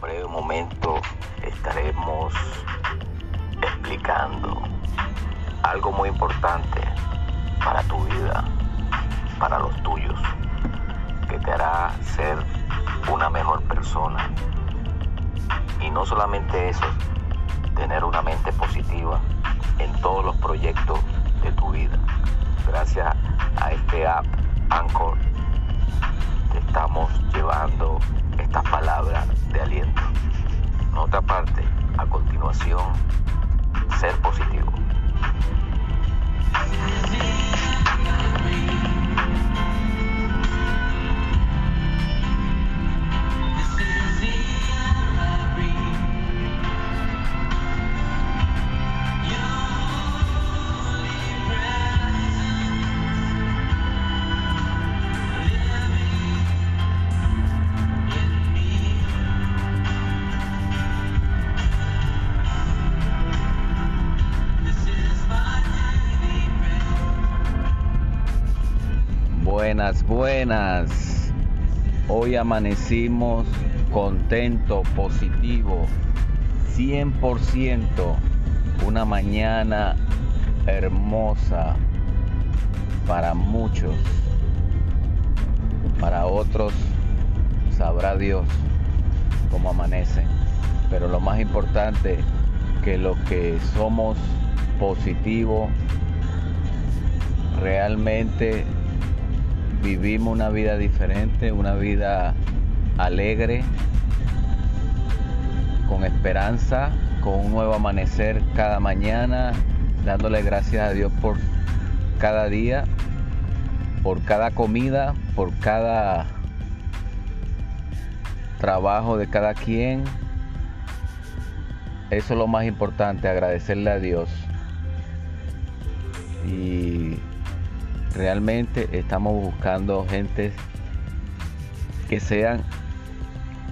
breve momento estaremos explicando algo muy importante para tu vida, para los tuyos, que te hará ser una mejor persona. Y no solamente eso, tener una mente positiva en todos los proyectos de tu vida. Gracias a este app Anchor estamos llevando estas palabras de aliento. Nota parte, a continuación, ser positivo. Buenas, buenas. Hoy amanecimos contento, positivo, 100%. Una mañana hermosa para muchos. Para otros sabrá Dios cómo amanecen. Pero lo más importante que lo que somos positivo realmente vivimos una vida diferente, una vida alegre, con esperanza, con un nuevo amanecer cada mañana, dándole gracias a Dios por cada día, por cada comida, por cada trabajo de cada quien. Eso es lo más importante, agradecerle a Dios. Y realmente estamos buscando gente que sean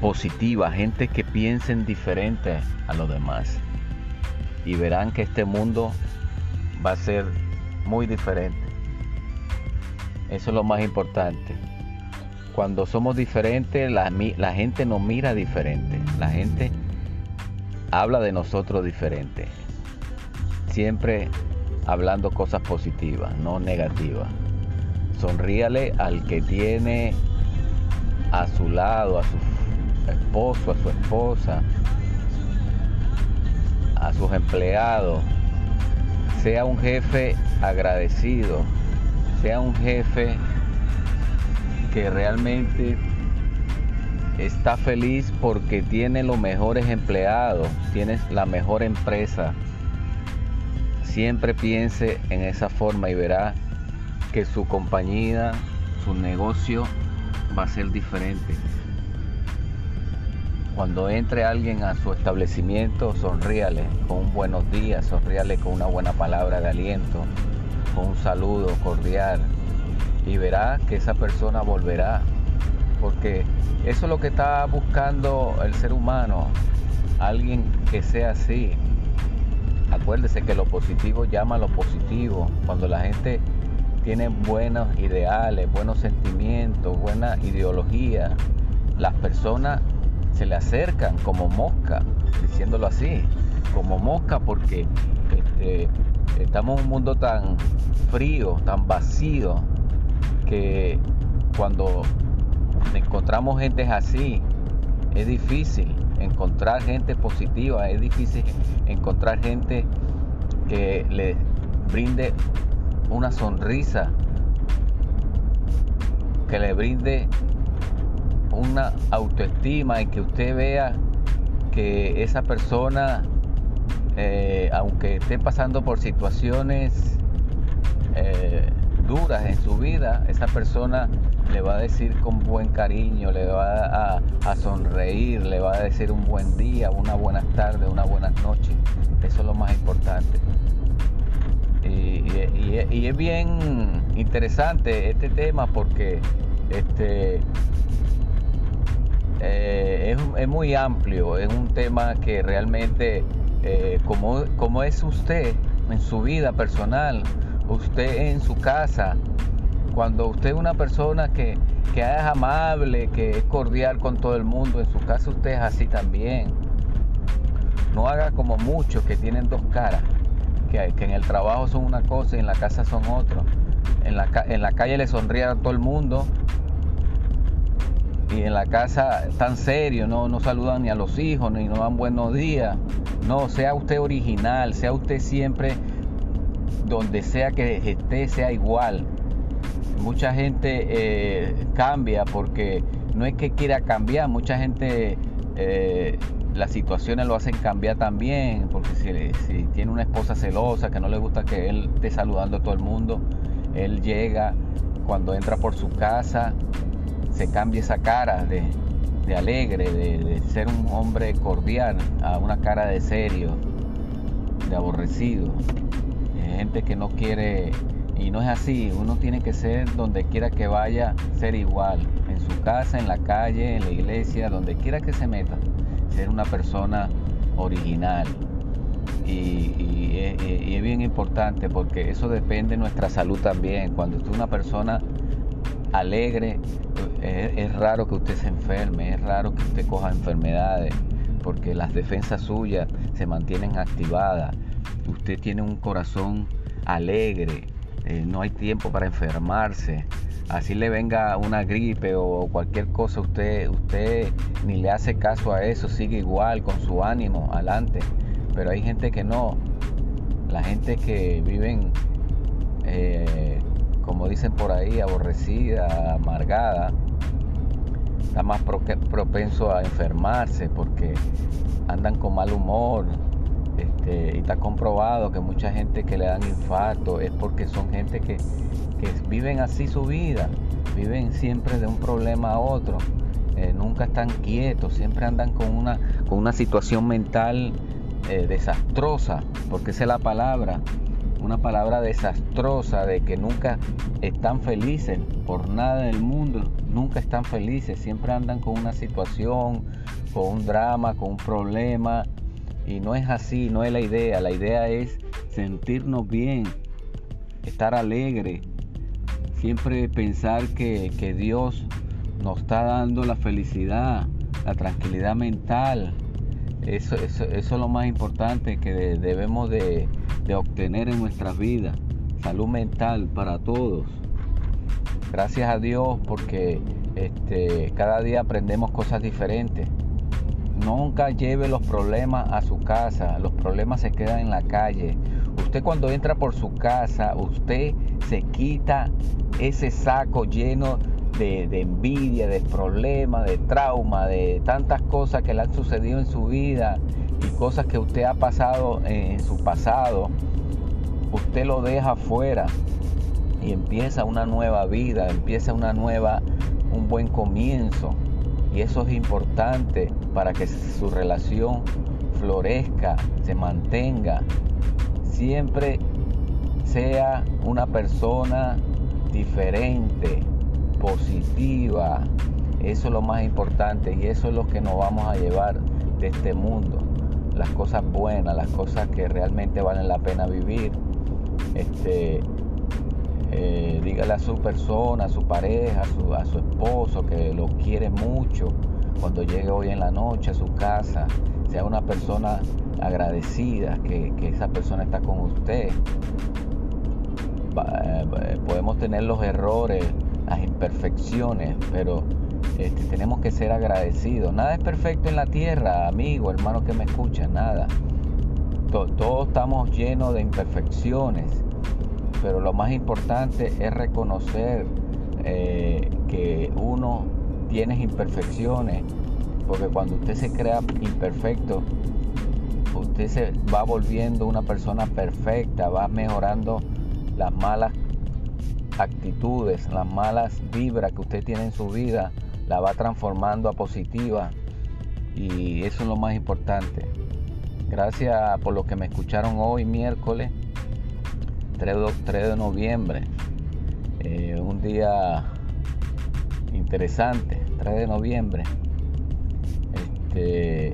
positivas, gente que piensen diferente a los demás. Y verán que este mundo va a ser muy diferente. Eso es lo más importante. Cuando somos diferentes, la, la gente nos mira diferente. La gente habla de nosotros diferente. Siempre hablando cosas positivas, no negativas. Sonríale al que tiene a su lado, a su esposo, a su esposa, a sus empleados. Sea un jefe agradecido, sea un jefe que realmente está feliz porque tiene los mejores empleados, tiene la mejor empresa, siempre piense en esa forma y verá que su compañía, su negocio va a ser diferente. Cuando entre alguien a su establecimiento, sonríale con un buenos días, sonríale con una buena palabra de aliento, con un saludo cordial y verá que esa persona volverá. Porque eso es lo que está buscando el ser humano, alguien que sea así, Acuérdese que lo positivo llama a lo positivo. Cuando la gente tiene buenos ideales, buenos sentimientos, buena ideología, las personas se le acercan como mosca, diciéndolo así, como mosca porque este, estamos en un mundo tan frío, tan vacío, que cuando encontramos gente así, es difícil encontrar gente positiva, es difícil encontrar gente que le brinde una sonrisa, que le brinde una autoestima y que usted vea que esa persona, eh, aunque esté pasando por situaciones eh, duras en su vida, esa persona le va a decir con buen cariño, le va a, sonreír, le va a decir un buen día, una buenas tardes, una buenas noches. Eso es lo más importante. Y, es bien interesante este tema porque este, eh, es, muy amplio, es un tema que realmente, eh, como, como es usted en su vida personal, usted en su casa, Cuando usted es una persona que, que es amable, que es cordial con todo el mundo, en su casa usted es así también. No haga como muchos que tienen dos caras, que, que en el trabajo son una cosa y en la casa son otra. En la, en la calle le sonríe a todo el mundo y en la casa tan serio, no, no saludan ni a los hijos, ni no dan buenos días. No, sea usted original, sea usted siempre donde sea que esté, sea igual. Mucha gente eh, cambia porque no es que quiera cambiar, mucha gente eh, las situaciones lo hacen cambiar también, porque si, tiene una esposa celosa que no le gusta que él esté saludando a todo el mundo, él llega cuando entra por su casa se cambie esa cara de, alegre, de, ser un hombre cordial, a una cara de serio, de aborrecido. gente que no quiere, y no es así, uno tiene que ser donde quiera que vaya, ser igual, en su casa, en la calle, en la iglesia, donde quiera que se meta, ser una persona original. Y, es bien importante porque eso depende de nuestra salud también. Cuando usted es una persona alegre, es, raro que usted se enferme, es raro que usted coja enfermedades, porque las defensas suyas se mantienen activadas. Usted tiene un corazón alegre, eh, no hay tiempo para enfermarse. Así le venga una gripe o cualquier cosa, usted, usted ni le hace caso a eso, sigue igual con su ánimo, adelante. Pero hay gente que no, la gente que viven eh, como dicen por ahí, aborrecida, amargada, está más propenso a enfermarse porque andan con mal humor. Este, y está comprobado que mucha gente que le dan infarto es porque son gente que, viven así su vida, viven siempre de un problema a otro, eh, nunca están quietos, siempre andan con una, situación mental eh, desastrosa, porque esa es la palabra, una palabra desastrosa de que nunca están felices por nada del mundo, nunca están felices, siempre andan con una situación, con un drama, con un problema y no es así, no es la idea, la idea es sentirnos bien, estar alegre, siempre pensar que, Dios nos está dando la felicidad, la tranquilidad mental, eso, eso, eso es lo más importante que debemos de, de obtener en nuestras vidas. Salud mental para todos. Gracias a Dios porque este, cada día aprendemos cosas diferentes. Nunca lleve los problemas a su casa, los problemas se quedan en la calle. Usted cuando entra por su casa, usted se quita ese saco lleno de, envidia, de problemas, de trauma, de tantas cosas que le han sucedido en su vida y cosas que usted ha pasado en su pasado, usted lo deja afuera y empieza una nueva vida, empieza una nueva, un buen comienzo. Eso es importante para que su relación florezca, se mantenga. Siempre sea una persona diferente, positiva. Eso es lo más importante y eso es lo que nos vamos a llevar de este mundo las cosas buenas, las cosas que realmente valen la pena vivir. Este, eh, dígale a su persona, a su pareja, a su, esposo que lo quiere mucho cuando llegue hoy en la noche a su casa, sea una persona agradecida que, que esa persona está con usted. Eh, podemos tener los errores, las imperfecciones, pero este, tenemos que ser agradecidos. Nada es perfecto en la tierra, amigo, hermano que me escucha, nada. todos estamos llenos de imperfecciones, pero lo más importante es reconocer eh, que uno tiene imperfecciones, porque cuando usted se crea imperfecto, usted se va volviendo una persona perfecta, va mejorando las malas actitudes, las malas vibras que usted tiene en su vida la va transformando a positiva y eso es lo más importante. Gracias por lo que me escucharon hoy miércoles 3 de noviembre. Eh, un día interesante, 3 de noviembre. Este,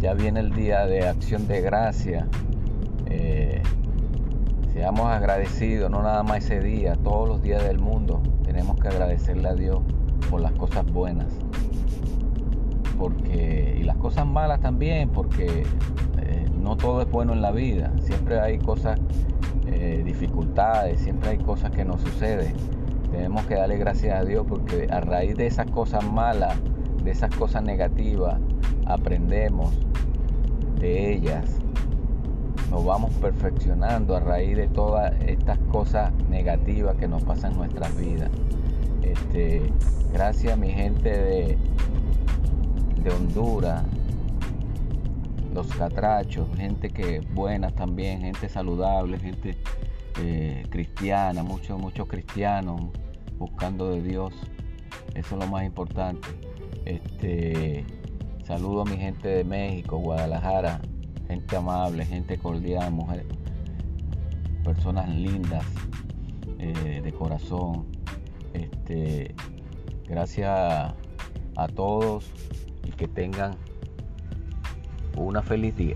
ya viene el día de acción de gracia. Eh, Seamos agradecidos, no nada más ese día, todos los días del mundo. Tenemos que agradecerle a Dios por las cosas buenas. Porque, y las cosas malas también, porque eh, no todo es bueno en la vida. Siempre hay cosas, dificultades, siempre hay cosas que nos suceden. Tenemos que darle gracias a Dios porque a raíz de esas cosas malas, de esas cosas negativas, aprendemos de ellas nos vamos perfeccionando a raíz de todas estas cosas negativas que nos pasan en nuestras vidas. Este, gracias a mi gente de, de Honduras, los catrachos, gente que buena también, gente saludable, gente eh, cristiana, muchos, muchos cristianos buscando de Dios. Eso es lo más importante. Este, saludo a mi gente de México, Guadalajara, gente amable, gente cordial, mujeres, personas lindas eh, de corazón. Este, gracias a todos y que tengan una feliz día.